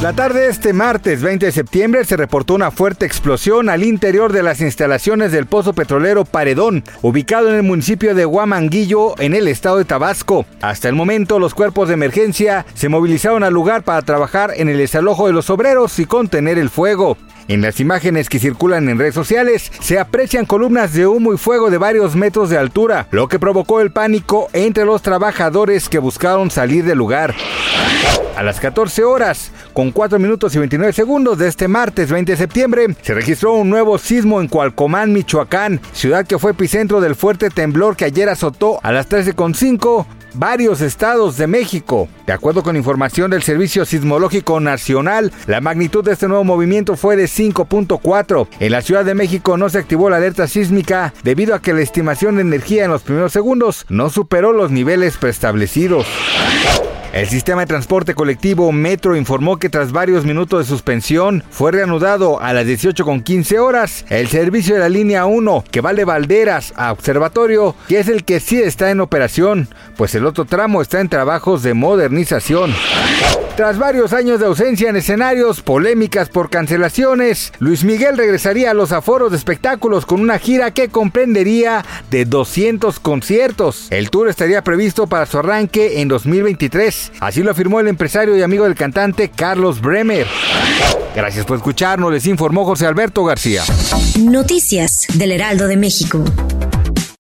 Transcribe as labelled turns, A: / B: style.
A: La tarde de este martes 20 de septiembre se reportó una fuerte explosión al interior de las instalaciones del pozo petrolero Paredón, ubicado en el municipio de Huamanguillo, en el estado de Tabasco. Hasta el momento, los cuerpos de emergencia se movilizaron al lugar para trabajar en el desalojo de los obreros y contener el fuego. En las imágenes que circulan en redes sociales se aprecian columnas de humo y fuego de varios metros de altura, lo que provocó el pánico entre los trabajadores que buscaron salir del lugar. A las 14 horas, con 4 minutos y 29 segundos de este martes 20 de septiembre, se registró un nuevo sismo en Cualcomán, Michoacán, ciudad que fue epicentro del fuerte temblor que ayer azotó a las 13.5 varios estados de México. De acuerdo con información del Servicio Sismológico Nacional, la magnitud de este nuevo movimiento fue de 5.4. En la Ciudad de México no se activó la alerta sísmica debido a que la estimación de energía en los primeros segundos no superó los niveles preestablecidos. El sistema de transporte colectivo Metro informó que tras varios minutos de suspensión fue reanudado a las 18.15 horas el servicio de la línea 1 que va de Valderas a Observatorio, que es el que sí está en operación, pues el otro tramo está en trabajos de modernización. Tras varios años de ausencia en escenarios, polémicas por cancelaciones, Luis Miguel regresaría a los aforos de espectáculos con una gira que comprendería de 200 conciertos. El tour estaría previsto para su arranque en 2023. Así lo afirmó el empresario y amigo del cantante Carlos Bremer. Gracias por escucharnos, les informó José Alberto García.
B: Noticias del Heraldo de México.